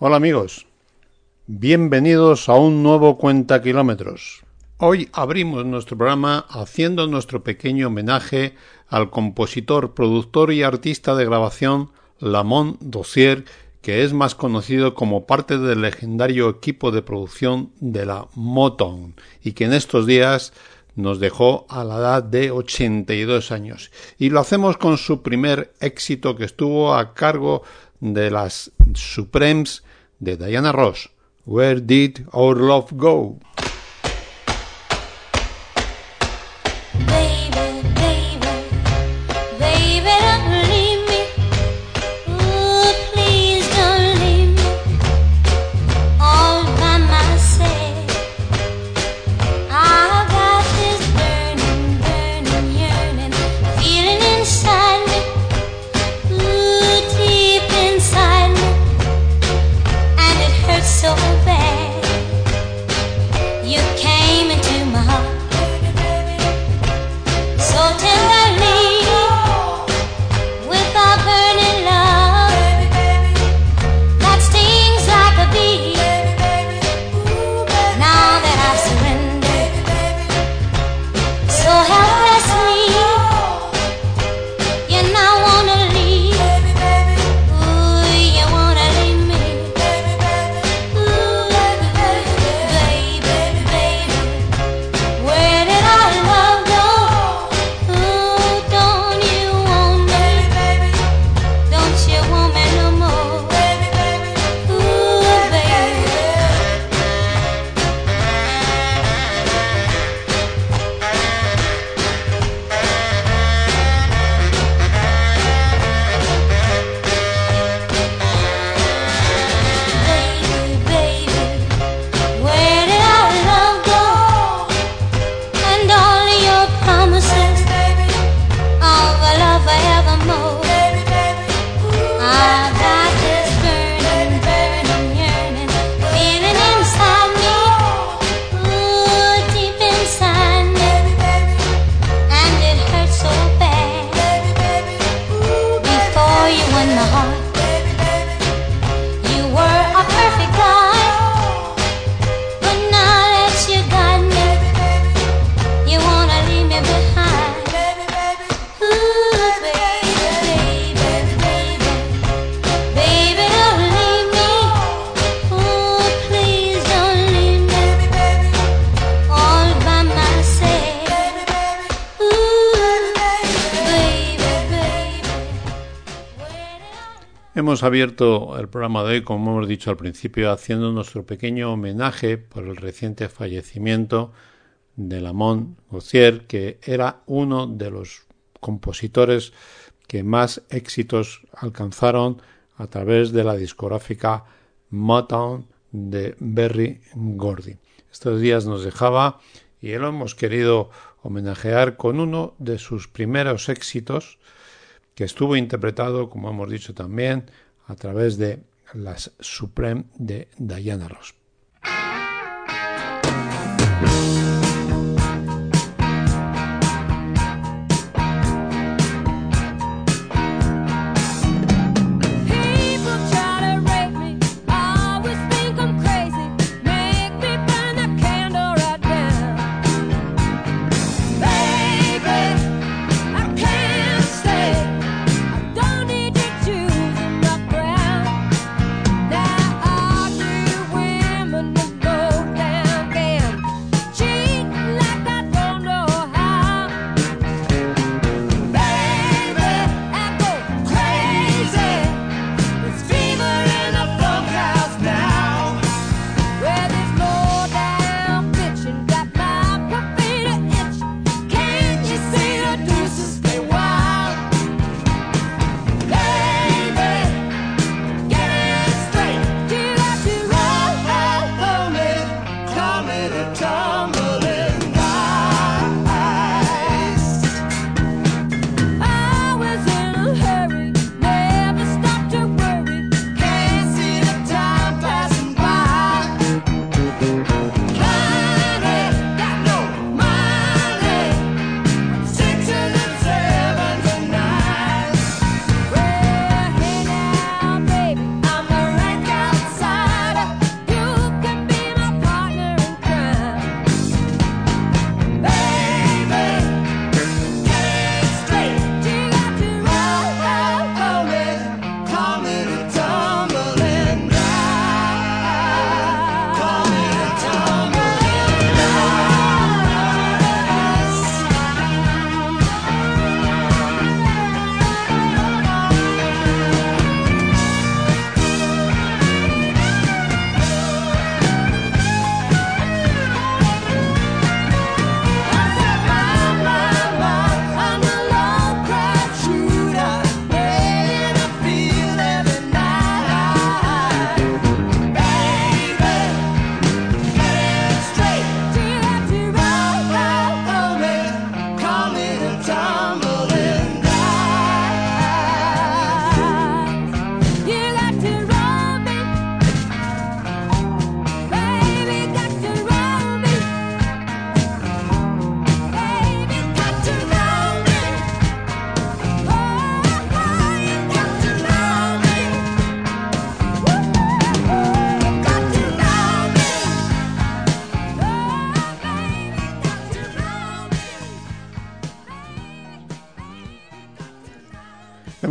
Hola amigos, bienvenidos a un nuevo Cuenta Kilómetros. Hoy abrimos nuestro programa haciendo nuestro pequeño homenaje al compositor, productor y artista de grabación Lamont Dossier, que es más conocido como parte del legendario equipo de producción de la Motown y que en estos días nos dejó a la edad de 82 años. Y lo hacemos con su primer éxito que estuvo a cargo de las Supremes de Diana Ross. Where did our love go? Abierto el programa de hoy, como hemos dicho al principio, haciendo nuestro pequeño homenaje por el reciente fallecimiento de Lamont Gauthier, que era uno de los compositores que más éxitos alcanzaron a través de la discográfica Motown de Berry Gordy. Estos días nos dejaba y lo hemos querido homenajear con uno de sus primeros éxitos, que estuvo interpretado, como hemos dicho también, a través de las Supreme de Diana Ross.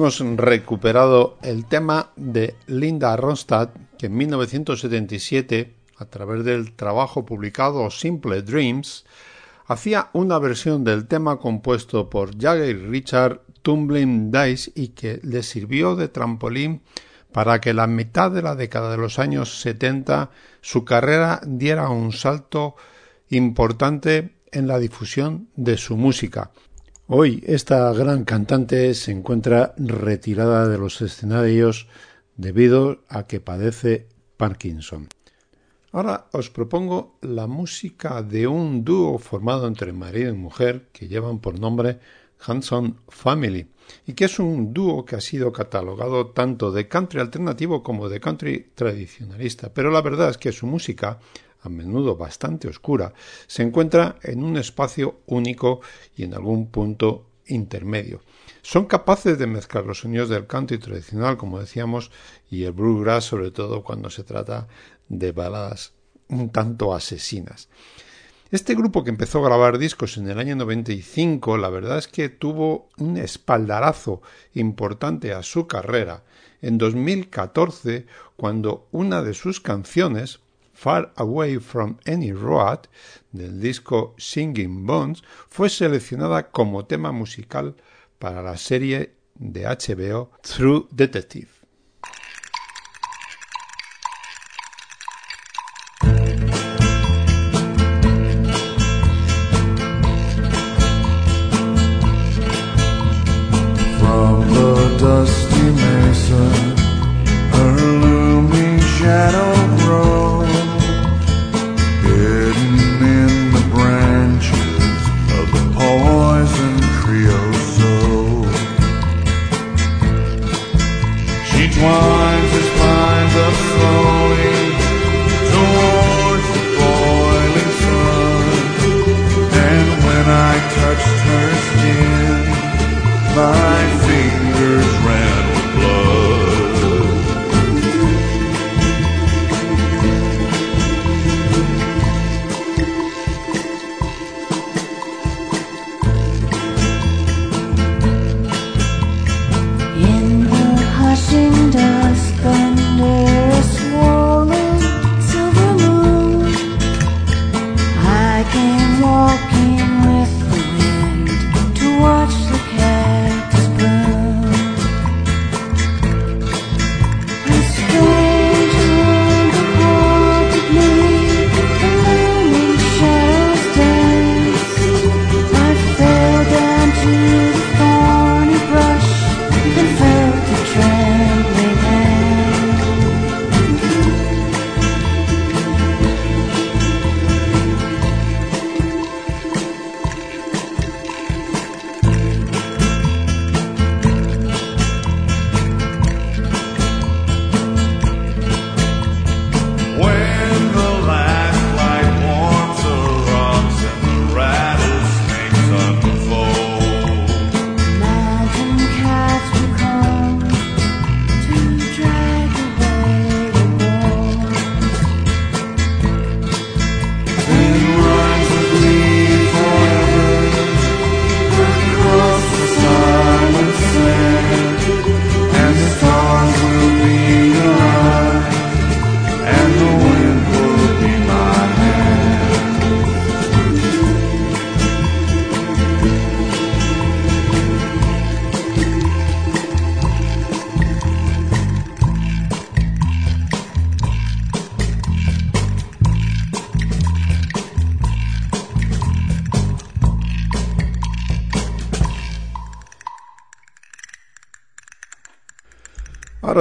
Hemos recuperado el tema de Linda Ronstadt, que en 1977, a través del trabajo publicado Simple Dreams, hacía una versión del tema compuesto por Jagger y Richard Tumbling Dice y que le sirvió de trampolín para que la mitad de la década de los años 70 su carrera diera un salto importante en la difusión de su música. Hoy esta gran cantante se encuentra retirada de los escenarios debido a que padece Parkinson. Ahora os propongo la música de un dúo formado entre marido y mujer que llevan por nombre Hanson Family y que es un dúo que ha sido catalogado tanto de country alternativo como de country tradicionalista, pero la verdad es que su música a menudo bastante oscura, se encuentra en un espacio único y en algún punto intermedio. Son capaces de mezclar los sonidos del country tradicional, como decíamos, y el bluegrass, sobre todo cuando se trata de baladas un tanto asesinas. Este grupo que empezó a grabar discos en el año 95, la verdad es que tuvo un espaldarazo importante a su carrera en 2014, cuando una de sus canciones, Far Away from Any Road del disco Singing Bones fue seleccionada como tema musical para la serie de HBO True Detective.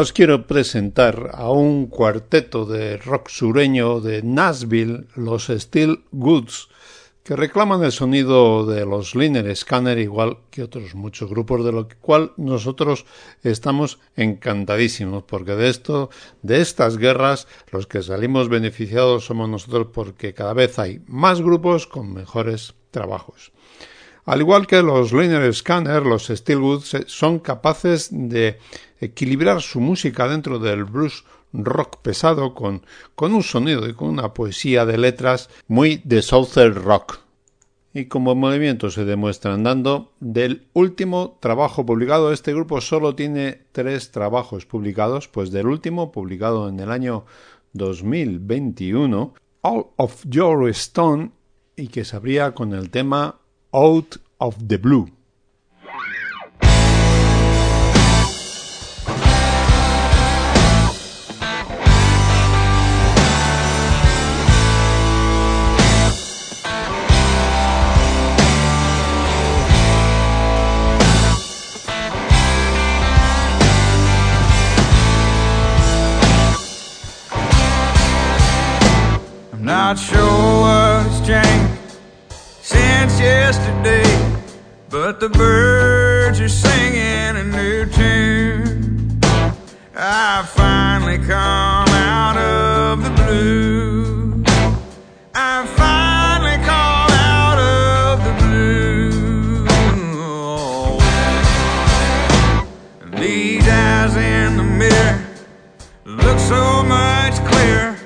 Os quiero presentar a un cuarteto de rock sureño de Nashville, los Steel Goods, que reclaman el sonido de los Liner Scanner igual que otros muchos grupos, de lo cual nosotros estamos encantadísimos, porque de esto, de estas guerras, los que salimos beneficiados somos nosotros porque cada vez hay más grupos con mejores trabajos. Al igual que los Liner Scanner, los Steelwoods son capaces de equilibrar su música dentro del blues rock pesado con, con un sonido y con una poesía de letras muy de Southern Rock. Y como movimiento se demuestra andando, del último trabajo publicado, este grupo solo tiene tres trabajos publicados, pues del último, publicado en el año 2021, All of Your Stone, y que se abría con el tema Out of the Blue. Not sure what's changed since yesterday, but the birds are singing a new tune. I finally come out of the blue. I finally come out of the blue. These eyes in the mirror look so much clearer.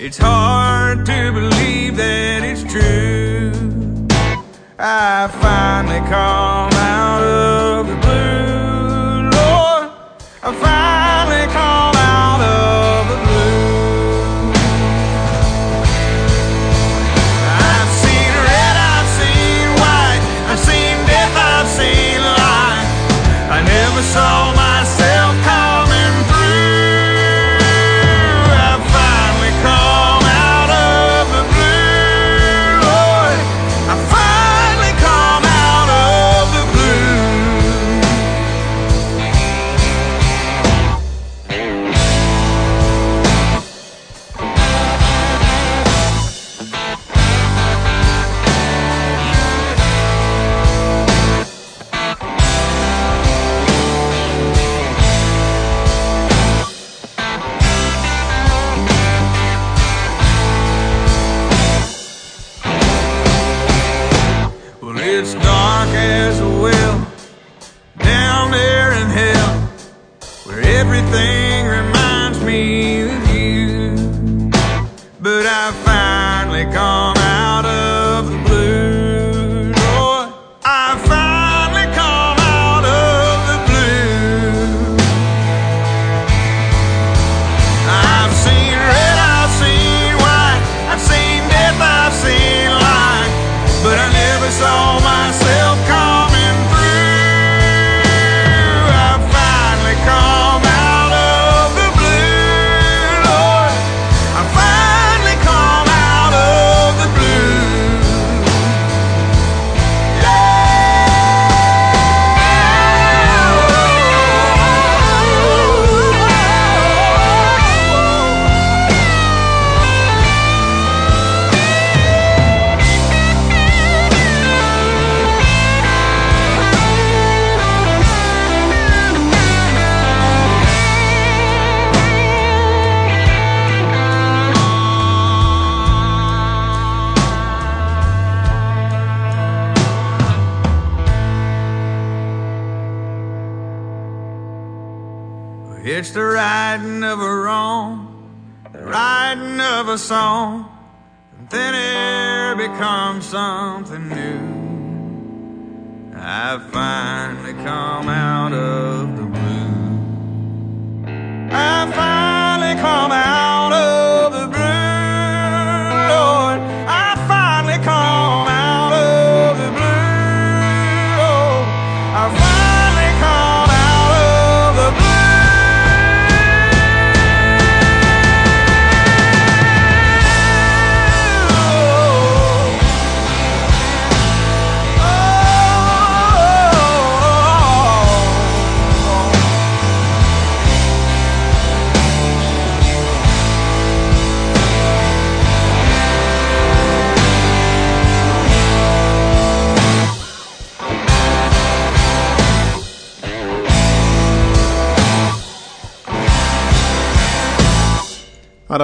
It's hard to believe that it's true. I it's dark as a well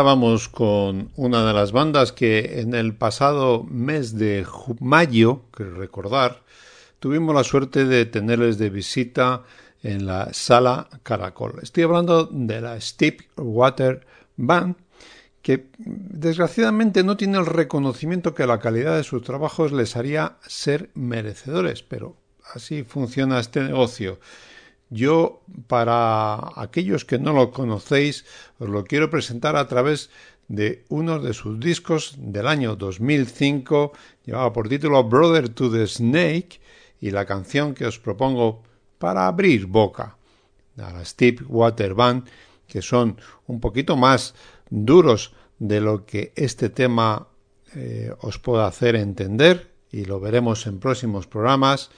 vamos con una de las bandas que en el pasado mes de mayo, que recordar, tuvimos la suerte de tenerles de visita en la sala Caracol. Estoy hablando de la Steep Water Band, que desgraciadamente no tiene el reconocimiento que la calidad de sus trabajos les haría ser merecedores, pero así funciona este negocio. Yo, para aquellos que no lo conocéis, os lo quiero presentar a través de uno de sus discos del año 2005, llevaba por título Brother to the Snake, y la canción que os propongo para abrir boca, a la Steve Water Band, que son un poquito más duros de lo que este tema eh, os pueda hacer entender y lo veremos en próximos programas.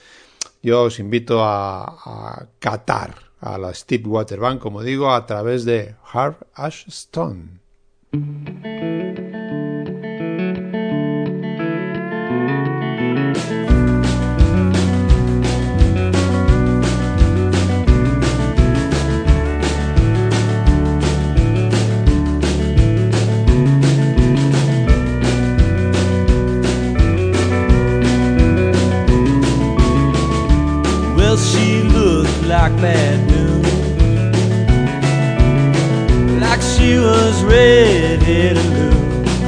Yo os invito a, catar a la Steve Waterband, como digo, a través de Harv looked like bad news. Like she was ready to lose.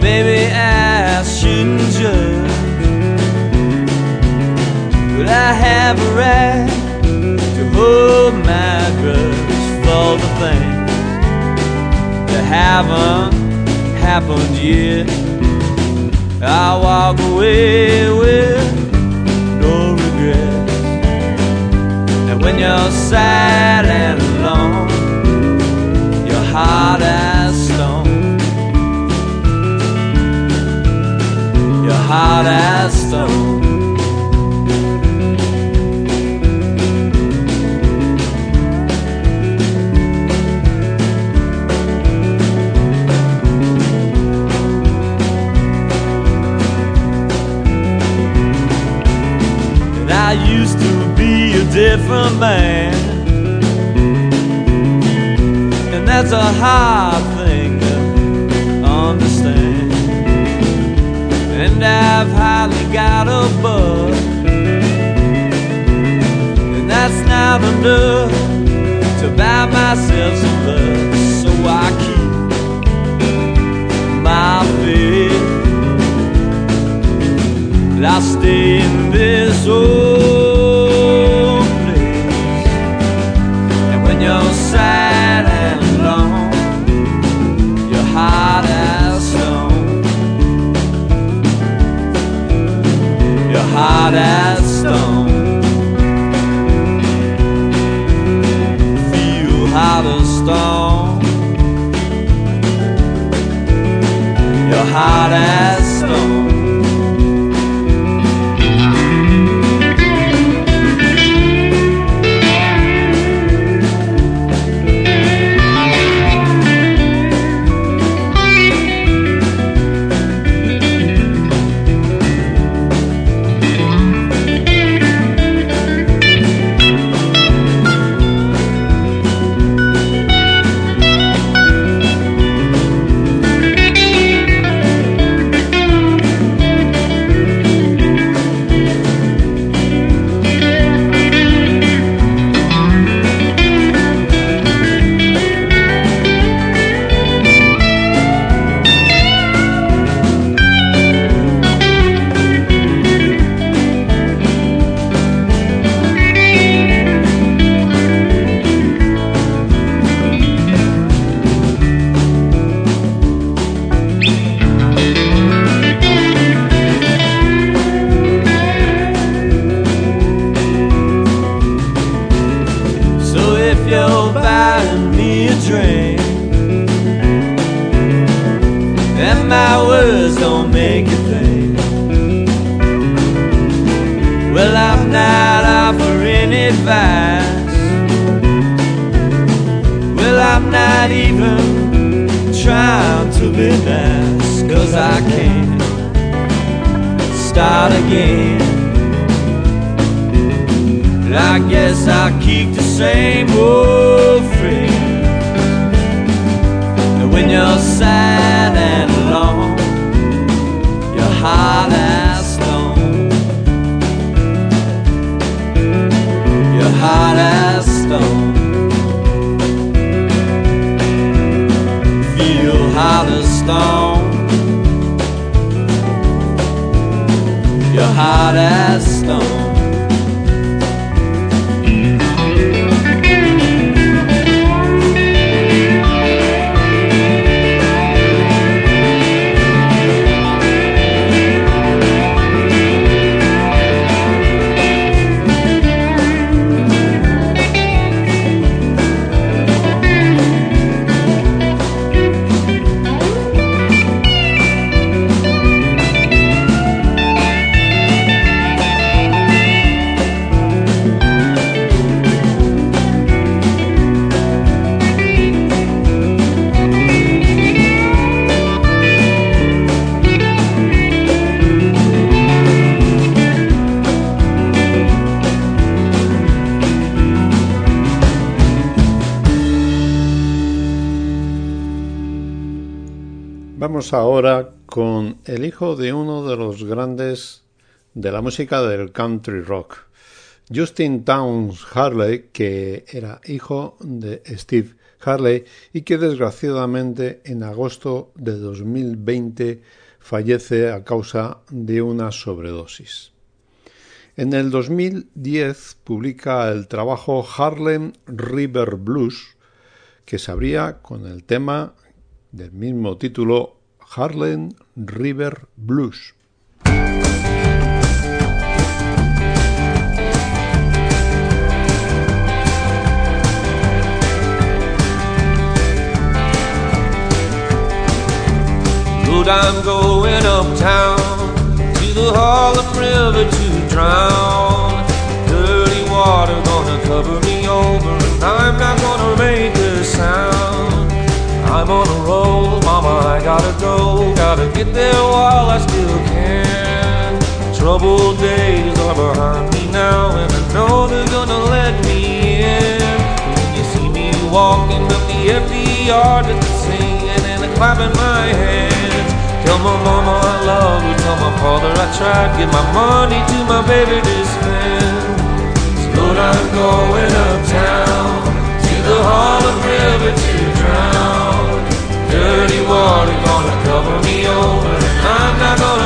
Maybe I shouldn't judge. But I have a right to hold my grudge for the things that haven't happened yet. I walk away with you're sad and alone, you're hard as stone. You're hard as stone. Different man. And that's a hard thing to understand. And I've hardly got a buck. And that's not enough to buy myself some love. So I keep my faith. I stay in this old hard as stone. Feel hot as stone. You're hot as grandes de la música del country rock, Justin Towns Harley, que era hijo de Steve Harley y que desgraciadamente en agosto de 2020 fallece a causa de una sobredosis. En el 2010 publica el trabajo Harlem River Blues, que se abría con el tema del mismo título Harlem River Blues. I'm going uptown to the Harlem River to drown. Dirty water gonna cover me over, and I'm not gonna make a sound. I'm on a roll, mama, I gotta go. Gotta get there while I still can. Troubled days are behind me now, and I know they're gonna let me in. When you see me walking up the empty yard, just singing and clapping my hands. Tell my mama I love her, tell my father I tried. Give my money to my baby to spend. Lord, I'm going uptown to the Harlem River to drown. Dirty water gonna cover me over, and I'm not gonna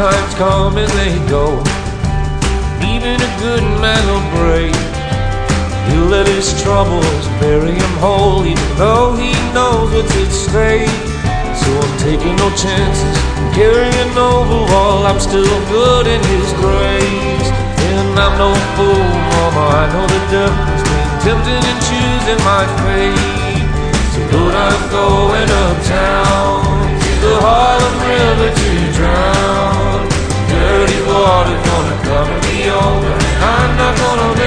times come and they go. Even a good man will break. He'll let his troubles bury him whole, even though he knows what's at stake. So I'm taking no chances, carrying over while I'm still good in his grace. And I'm no fool, mama, I know the difference between tempting and choosing my fate. So Lord, I'm going uptown to the Harlem River to drown. Dirty water gonna cover me over, I'm not gonna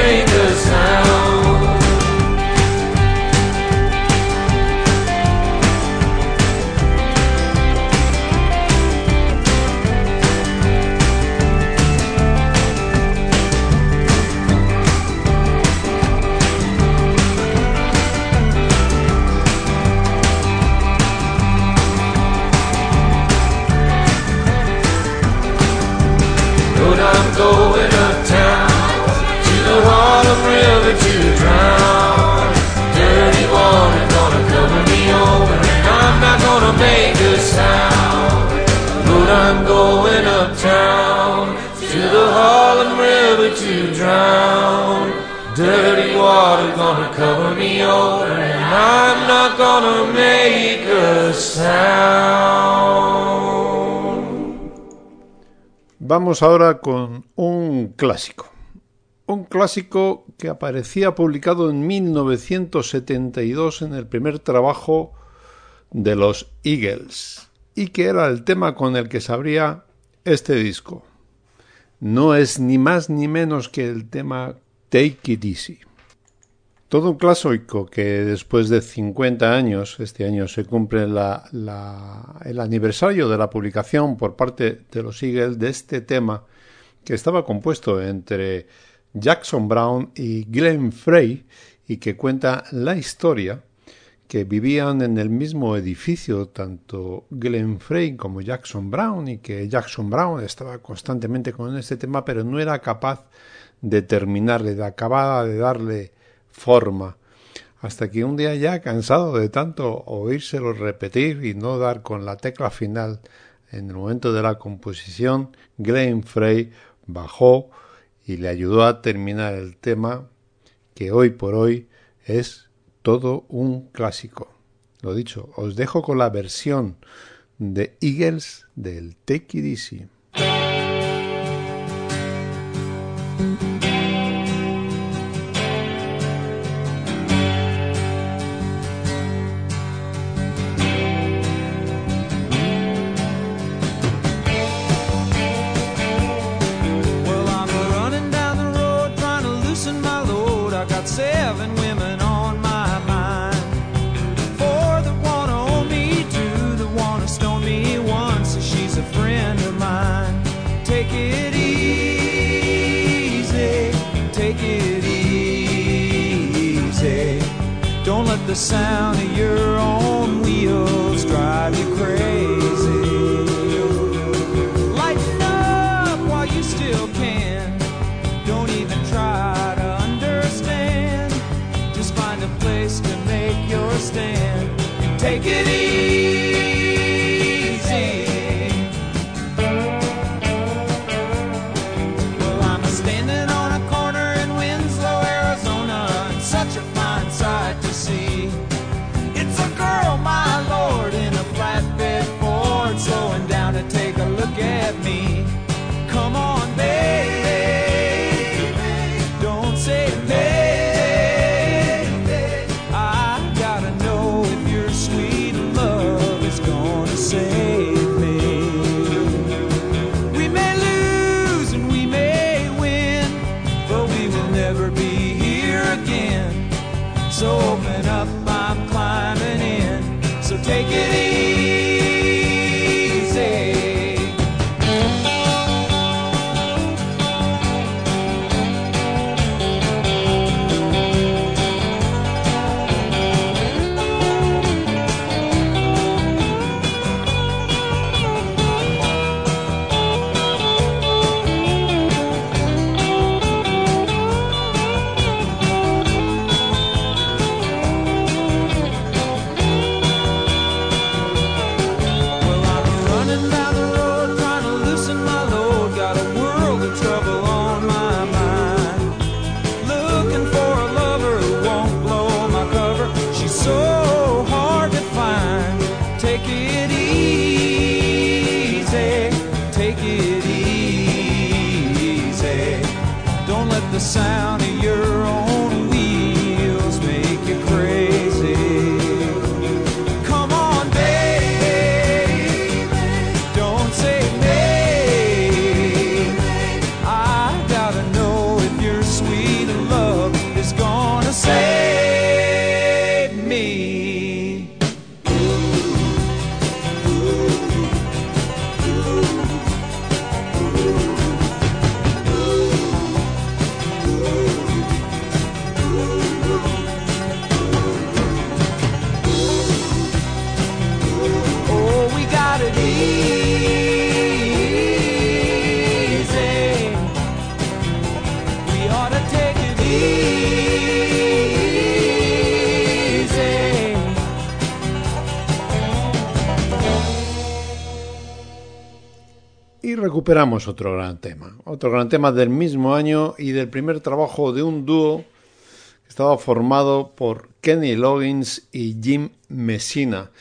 Vamos ahora con un clásico. Un clásico que aparecía publicado en 1972 en el primer trabajo de los Eagles y que era el tema con el que se abría este disco. No es ni más ni menos que el tema Take It Easy. Todo un clásico que después de 50 años, este año se cumple el aniversario de la publicación por parte de los Eagles de este tema que estaba compuesto entre Jackson Brown y Glenn Frey y que cuenta la historia que vivían en el mismo edificio tanto Glenn Frey como Jackson Brown y que Jackson Brown estaba constantemente con este tema pero no era capaz de terminarle, de acabar de darle forma, hasta que un día ya cansado de tanto oírselo repetir y no dar con la tecla final en el momento de la composición, Glenn Frey bajó y le ayudó a terminar el tema que hoy por hoy es todo un clásico. Lo dicho, os dejo con la versión de Eagles del Take It Easy. the sound otro gran tema, otro gran tema del mismo año y del primer trabajo de un dúo que estaba formado por Kenny Loggins y Jim Messina,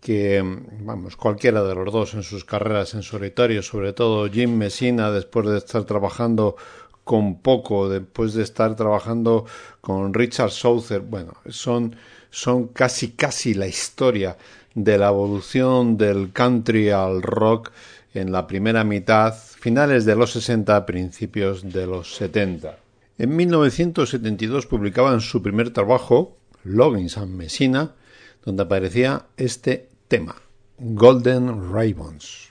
que vamos, cualquiera de los dos en sus carreras en solitario, sobre todo Jim Messina después de estar trabajando con poco, después de estar trabajando con Richard Souther, bueno, son, son casi casi la historia de la evolución del country al rock en la primera mitad, finales de los 60, principios de los 70. En 1972 publicaban su primer trabajo, Loggins and Messina, donde aparecía este tema, Golden Ribbons.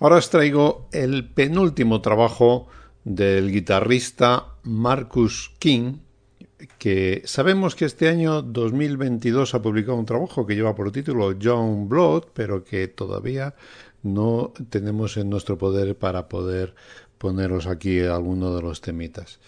Ahora os traigo el penúltimo trabajo del guitarrista Marcus King, que sabemos que este año 2022 ha publicado un trabajo que lleva por título John Blood, pero que todavía no tenemos en nuestro poder para poder poneros aquí alguno de los temitas.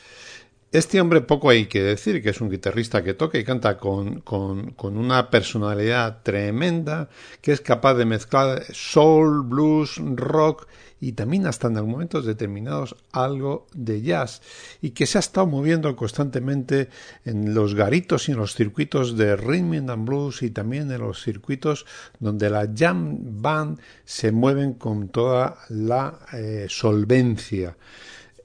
Este hombre poco hay que decir, que es un guitarrista que toca y canta con, con, una personalidad tremenda, que es capaz de mezclar soul, blues, rock y también hasta en momentos determinados algo de jazz, y que se ha estado moviendo constantemente en los garitos y en los circuitos de rhythm and blues y también en los circuitos donde la jam band se mueven con toda la eh, solvencia.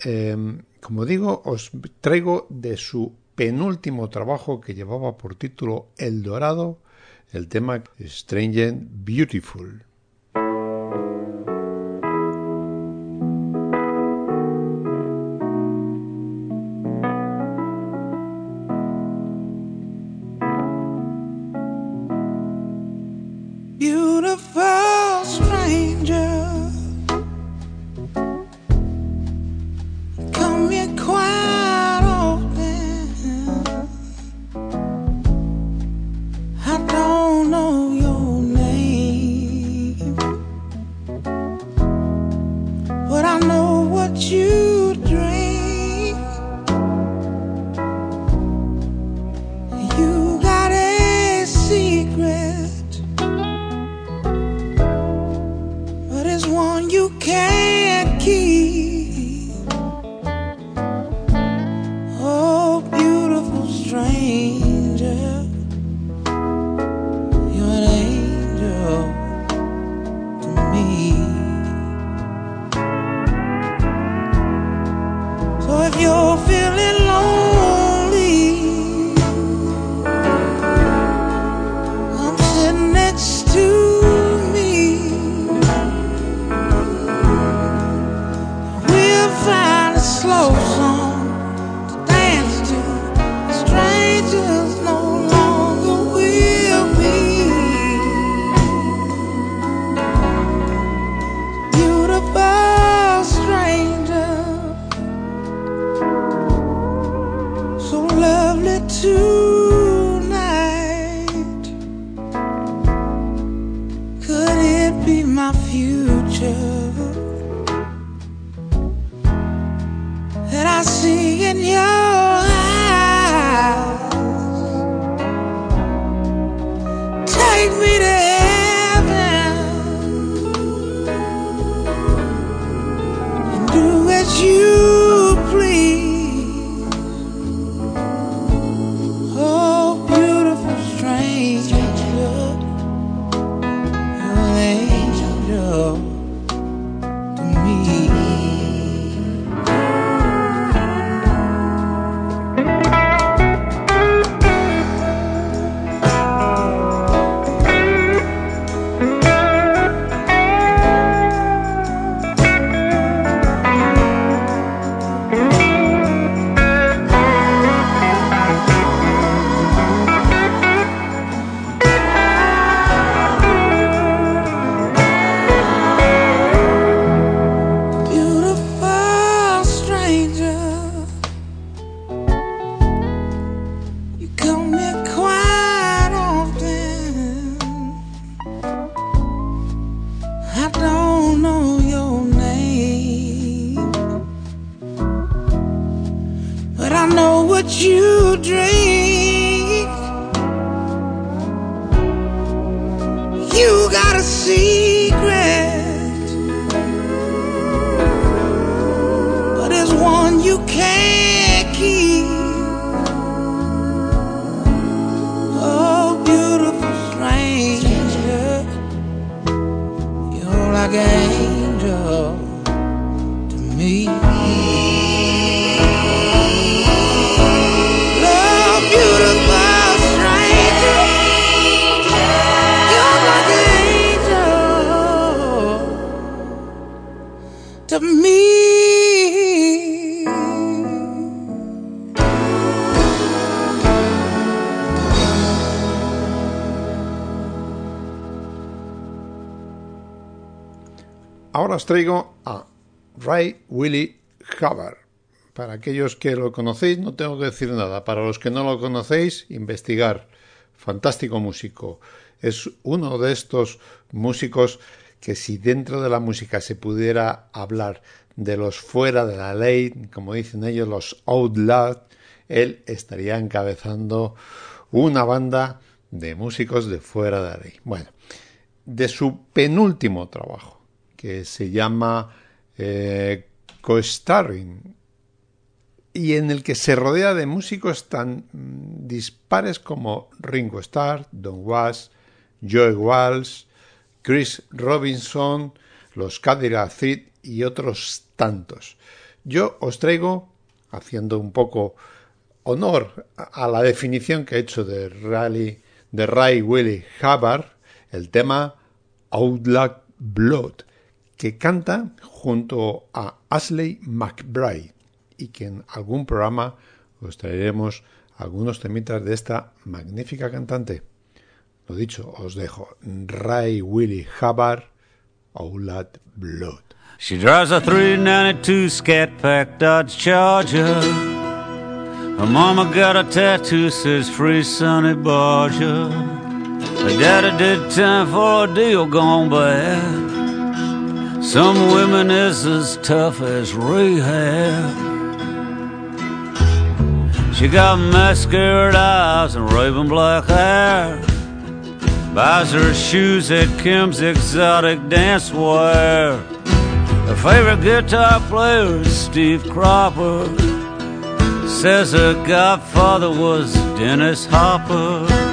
Eh, como digo, os traigo de su penúltimo trabajo que llevaba por título El Dorado, el tema Strange and Beautiful. Traigo a Ray Willie Hubbard. Para aquellos que lo conocéis, no tengo que decir nada. Para los que no lo conocéis, investigar. Fantástico músico. Es uno de estos músicos que si dentro de la música se pudiera hablar de los fuera de la ley, como dicen ellos, los outlaws, él estaría encabezando una banda de músicos de fuera de la ley. Bueno, de su penúltimo trabajo, que se llama eh, Co-Starring, y en el que se rodea de músicos tan mm, dispares como Ringo Starr, Don Was, Joe Walsh, Chris Robinson, los Cadillac y otros tantos. Yo os traigo, haciendo un poco honor a la definición que he hecho de Ray, de Ray Willie Hubbard, el tema Outlaw Blood, que canta junto a Ashley McBride y que en algún programa os traeremos algunos temitas de esta magnífica cantante. Lo dicho, os dejo. Ray Willie Hubbard, Outlaw Blood. She drives a 392 Scat Pack Dodge Charger. Her mama got a tattoo says free Sonny Barger. Her daddy did time for a deal gone bad. Some women is as tough as rehab. She got mascara eyes and raven black hair. Buys her shoes at Kim's Exotic Dance Wear. Her favorite guitar player is Steve Cropper. Says her godfather was Dennis Hopper.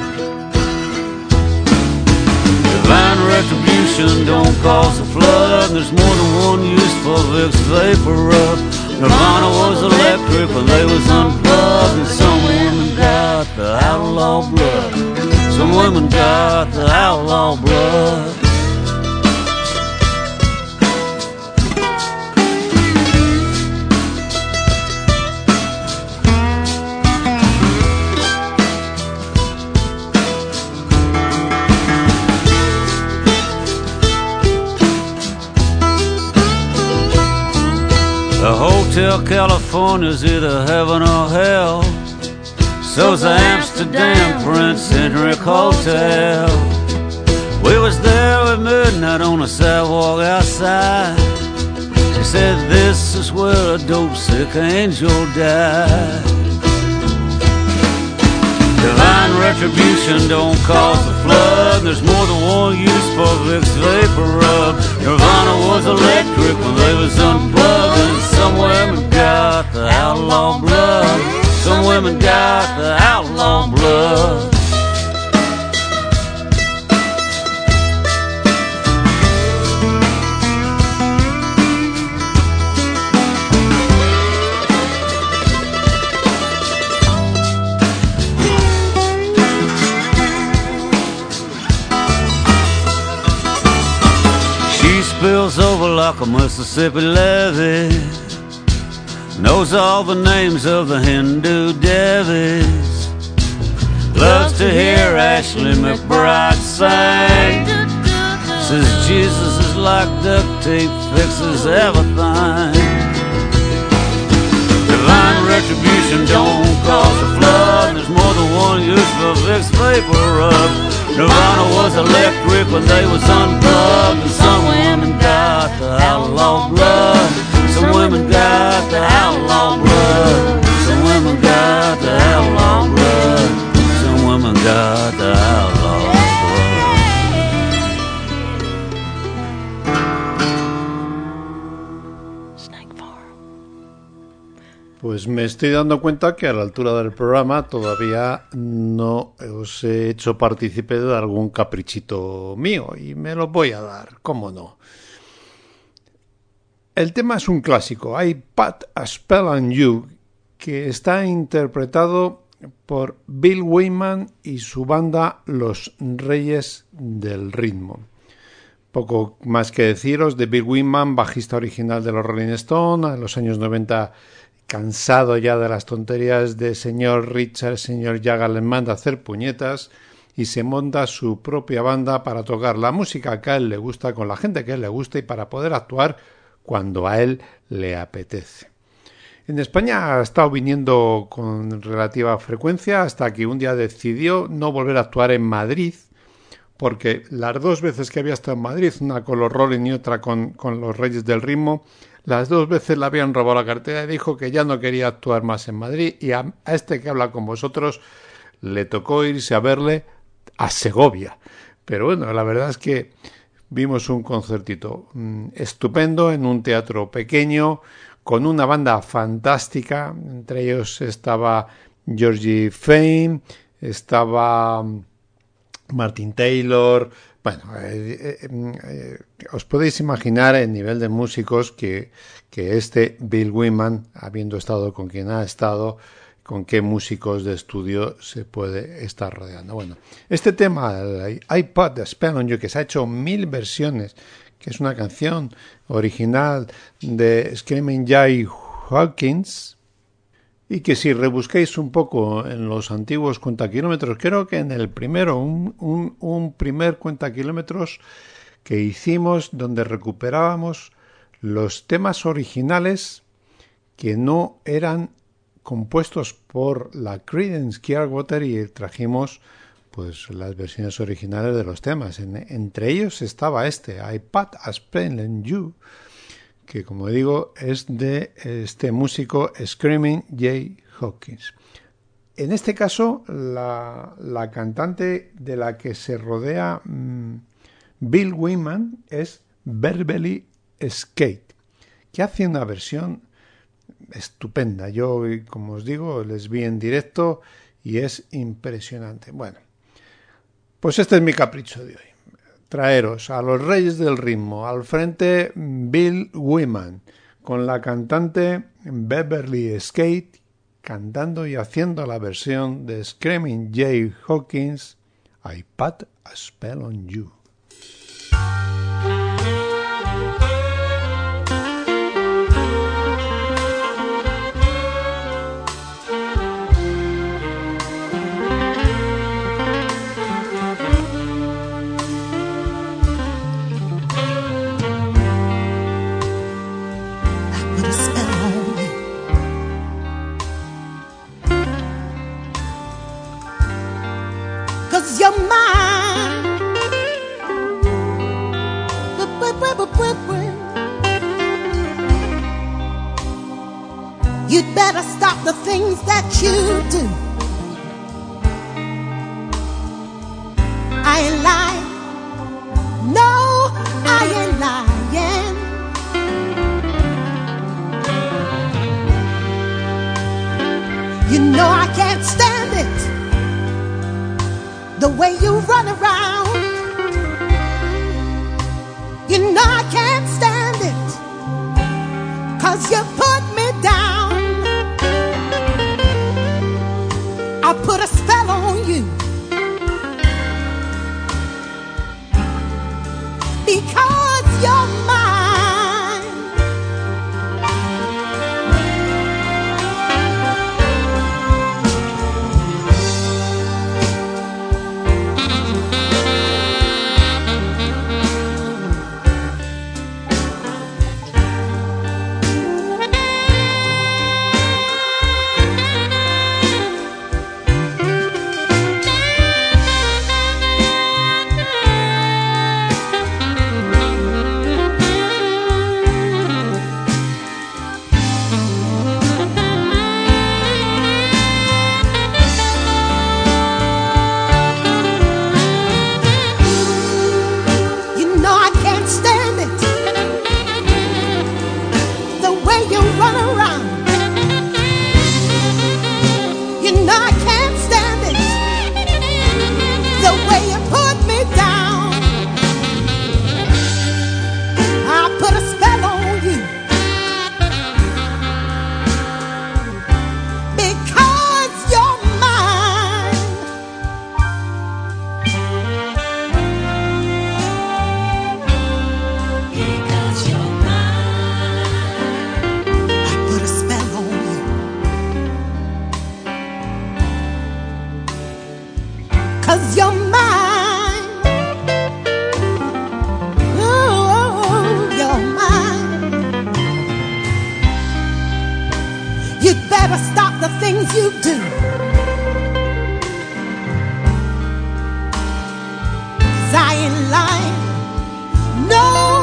Retribution don't cause a flood. There's more than one use for Vicks Vapor Rub. Nirvana was electric when they was unplugged, and some women got the outlaw blood. Some women got the outlaw blood. The Hotel California's either heaven or hell. So's the Amsterdam Prince Henrik Hotel. We was there at midnight on a sidewalk outside. She said, This is where a dope sick angel died. Divine retribution don't cause a flood. There's more than one use for Vicks Vapor Rub. Nirvana was electric when they was unplugged. And some women got the outlaw blood. Some women got the outlaw blood. Like a Mississippi levee. Knows all the names of the Hindu devis. Loves to hear Ashley McBride sing. Says Jesus is like duct tape, fixes everything. Divine retribution don't cause a flood. There's more than one use for Vicks Vapor Rub. Nirvana was electric when they was unplugged. And some women got the outlaw blood. Some women got the outlaw blood. Some women got the outlaw blood. Pues me estoy dando cuenta que a la altura del programa todavía no os he hecho partícipe de algún caprichito mío y me lo voy a dar, cómo no. El tema es un clásico, I Pat a Spell on You, que está interpretado por Bill Wyman y su banda Los Reyes del Ritmo. Poco más que deciros de Bill Wyman, bajista original de los Rolling Stones, en los años 90 cansado ya de las tonterías de señor Richard, señor Jagger le manda hacer puñetas y se monta su propia banda para tocar la música que a él le gusta con la gente que a él le gusta y para poder actuar cuando a él le apetece. En España ha estado viniendo con relativa frecuencia hasta que un día decidió no volver a actuar en Madrid porque las dos veces que había estado en Madrid, una con los Rolling y otra con, con los Reyes del Ritmo, las dos veces le habían robado la cartera y dijo que ya no quería actuar más en Madrid y a, este que habla con vosotros le tocó irse a verle a Segovia. Pero bueno, la verdad es que vimos un concertito mm, estupendo en un teatro pequeño con una banda fantástica. Entre ellos estaba Georgie Fame, estaba mm, Martin Taylor. Bueno, eh, eh, eh, os podéis imaginar el nivel de músicos que, que este Bill Wyman, habiendo estado con quien ha estado, con qué músicos de estudio se puede estar rodeando. Bueno, este tema, el iPod de Spell on You, que se ha hecho mil versiones, que es una canción original de Screaming Jay Hawkins, y que si rebusquéis un poco en los antiguos cuentakilómetros, creo que en el primero, un, un, un primer cuentakilómetros que hicimos donde recuperábamos los temas originales que no eran compuestos por la Creedence Clearwater y trajimos pues las versiones originales de los temas. En, entre ellos estaba este, iPad as Plain You, que como digo es de este músico Screaming Jay Hawkins. En este caso, la, la cantante de la que se rodea mmm, Bill Wyman es Beverly Skate, que hace una versión estupenda. Yo, como os digo, les vi en directo y es impresionante. Bueno, pues este es mi capricho de hoy. Traeros a los Reyes del Ritmo, al frente Bill Wyman, con la cantante Beverly Skate, cantando y haciendo la versión de Screaming Jay Hawkins, I Put a Spell on You. Música better stop the things that you do. I ain't lying. No, I ain't lying. You know I can't stand it. The way you run around. You do. Cause I ain't lying. No,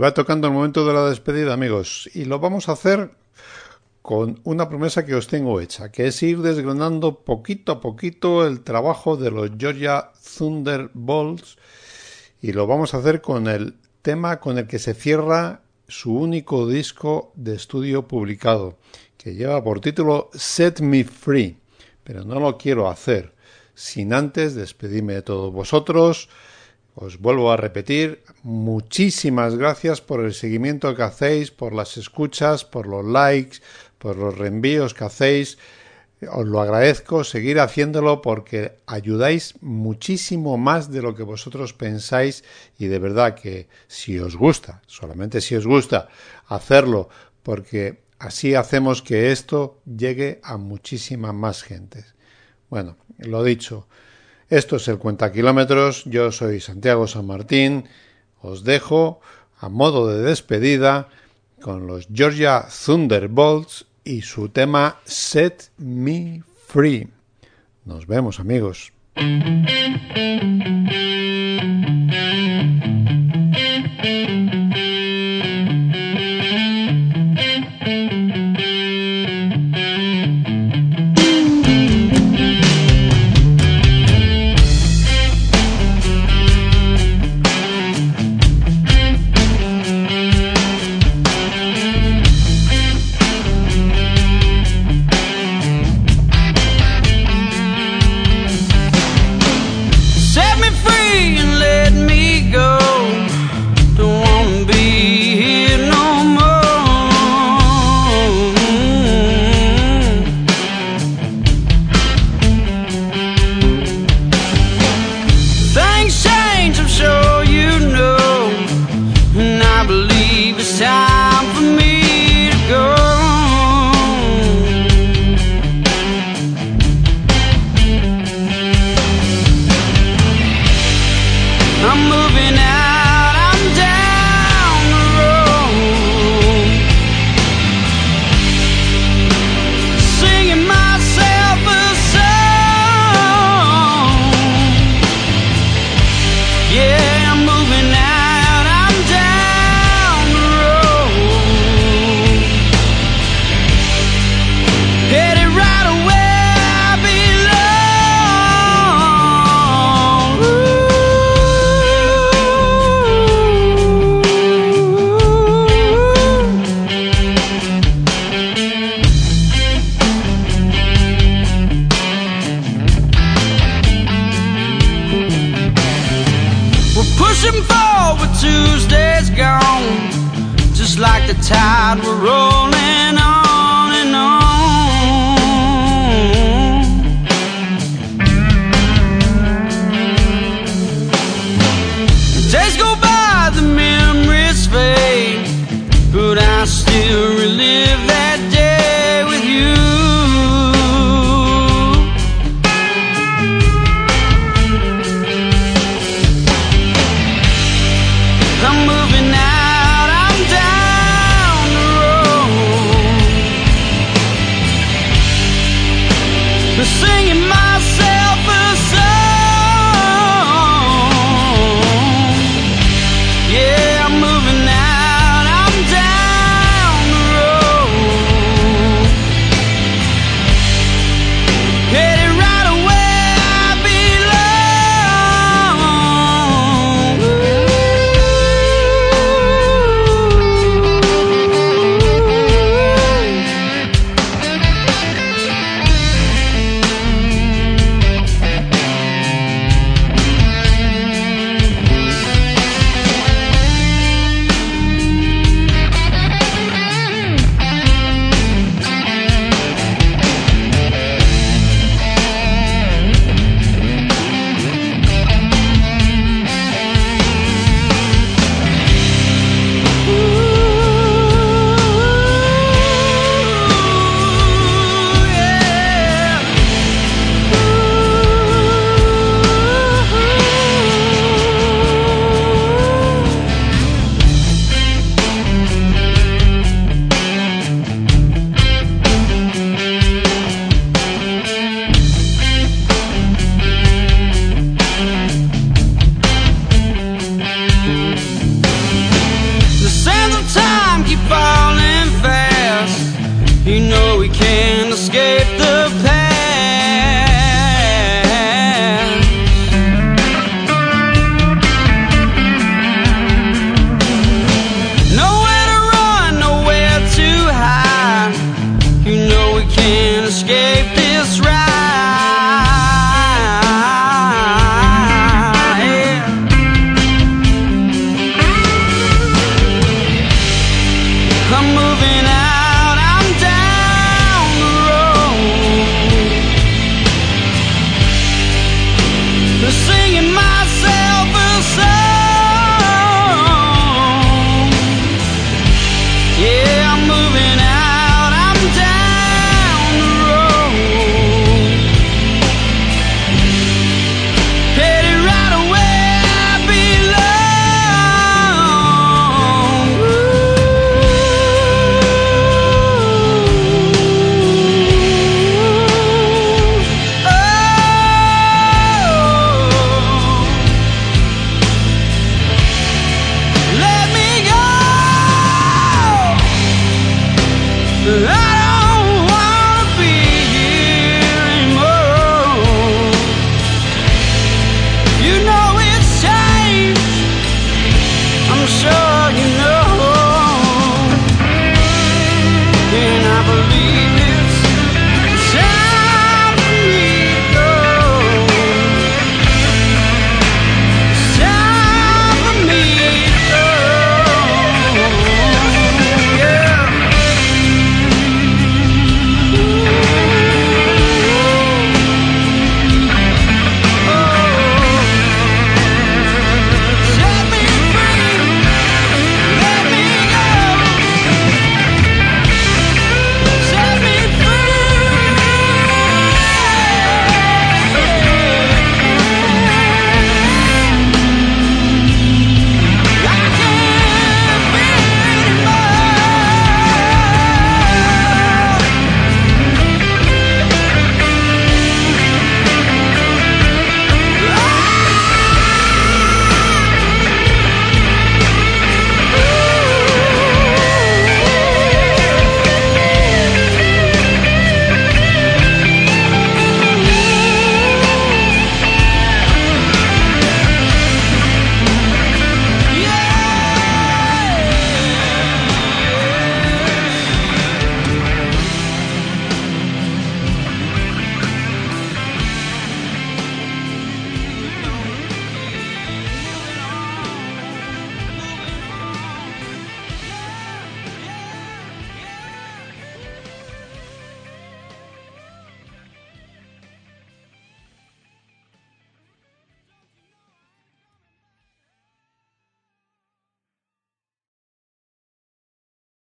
va tocando el momento de la despedida, amigos. Y lo vamos a hacer con una promesa que os tengo hecha, que es ir desgranando poquito a poquito el trabajo de los Georgia Thunderbolts. Y lo vamos a hacer con el tema con el que se cierra su único disco de estudio publicado, que lleva por título Set Me Free. Pero no lo quiero hacer sin antes despedirme de todos vosotros. Os vuelvo a repetir, muchísimas gracias por el seguimiento que hacéis, por las escuchas, por los likes, por los reenvíos que hacéis. Os lo agradezco, seguir haciéndolo porque ayudáis muchísimo más de lo que vosotros pensáis y de verdad que si os gusta, solamente si os gusta, hacerlo porque así hacemos que esto llegue a muchísima más gente. Bueno, lo dicho, esto es el Cuenta Kilómetros, yo soy Santiago San Martín, os dejo a modo de despedida con los Georgia Thunderbolts y su tema Set Me Free. Nos vemos amigos.